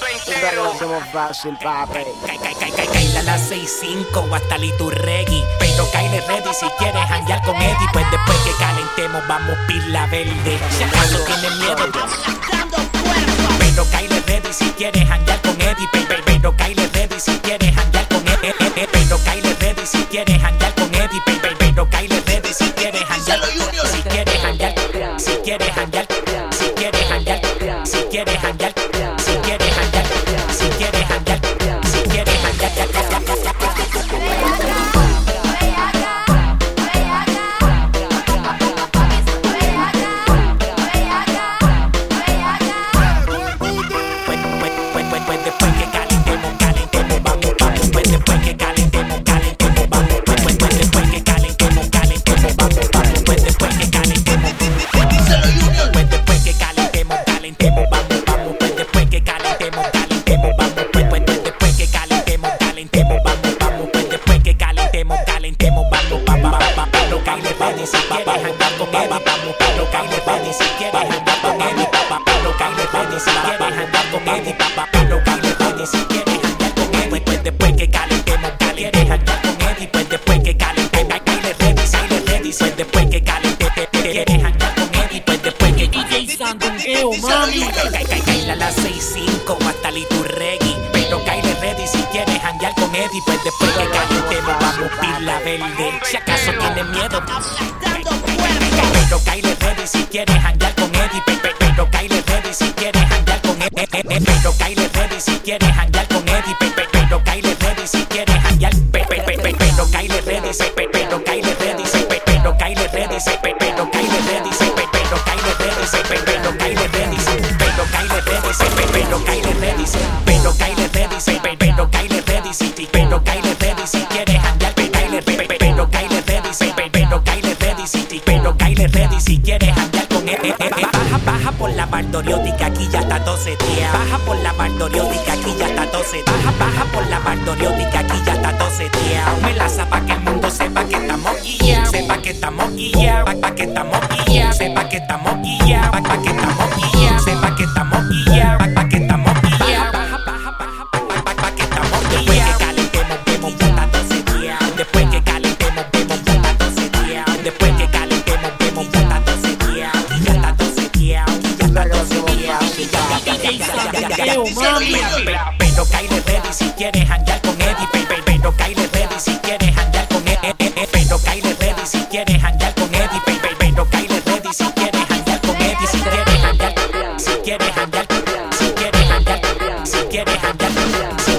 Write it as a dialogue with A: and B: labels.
A: mundo entero.
B: fácil, papi.
C: Cai, cai, cai, cai, Kaila la 6-5 o hasta Liturregui. Pero Kyle ready si quieres janguear con Eddie. Pues después que calentemos, vamos pila verde. Si acaso tienes miedo, pero Kyle ready si quieres janguear con Eddie. Pe- pe- Pero Kyle ready si quieres janguear con Eddie. Pero Kyle ready si quieres janguear con Eddie. Pe- pe- Pero Kyle ready si quieres janguear. Si quieres janguear, si quieres janguear, si quieres janguear, si quieres janguear, Kyle ready si quieres andar con Eddie, vamos. Pero Kyle ready si quieres andar con Eddie, papá. Pero Kyle ready si quieres andar con Eddie, papá. Pero Kyle ready si quieres andar con Eddie. Pues, pues después que calentemos, calentemos, andar con Eddie. Pues después que calentemos, Kyle ready, Kyle ready. Pues después que calentemos, quieres andar con Eddie. Pues después que DJ Sandungueo, mami. Kyle a las 6-5 o hasta Liturregui. Eddie. Pues después que calentemos, vamos pila verde. Si acaso tienes miedo, pero Kyle ready si quieres janguear con Eddie. Pe- pe- Pero Kyle ready si quieres janguear con Eddie. Pero Kyle ready si quieres janguear con Eddie. Pe- pe- Pero Kyle ready si quieres pe- Pero Kyle ready si pe- Pero Kyle ready si pe- Pero Kyle ready si pe- Pero Kyle ready si pe- Pero Kyle ready si pe- Pero Kyle ready si Pero Kyle ready si pe- Pero Kyle ready si Pero Kyle ready por la bardoriótica, aquí ya está todo seteado. Baja por la bardoriótica, aquí ya está todo seteado. Baja, baja por la bardoriótica, aquí ya está todo seteado. Me la pa' que el mundo sepa que estamos guiados. Sepa que estamos guiados. Pa' que estamos. Pero Kyle ready si quieres janguear con Eddie. Pe- pe- Pero Kyle ready si quieres janguear con Eddie. Pero Kyle ready si quieres janguear con Eddie. Pe- pe- Pero Kyle ready si quieres janguear con Eddie. Si quieres janguear, si quieres janguear, si quieres janguear, si quieres janguear, si quieres janguear,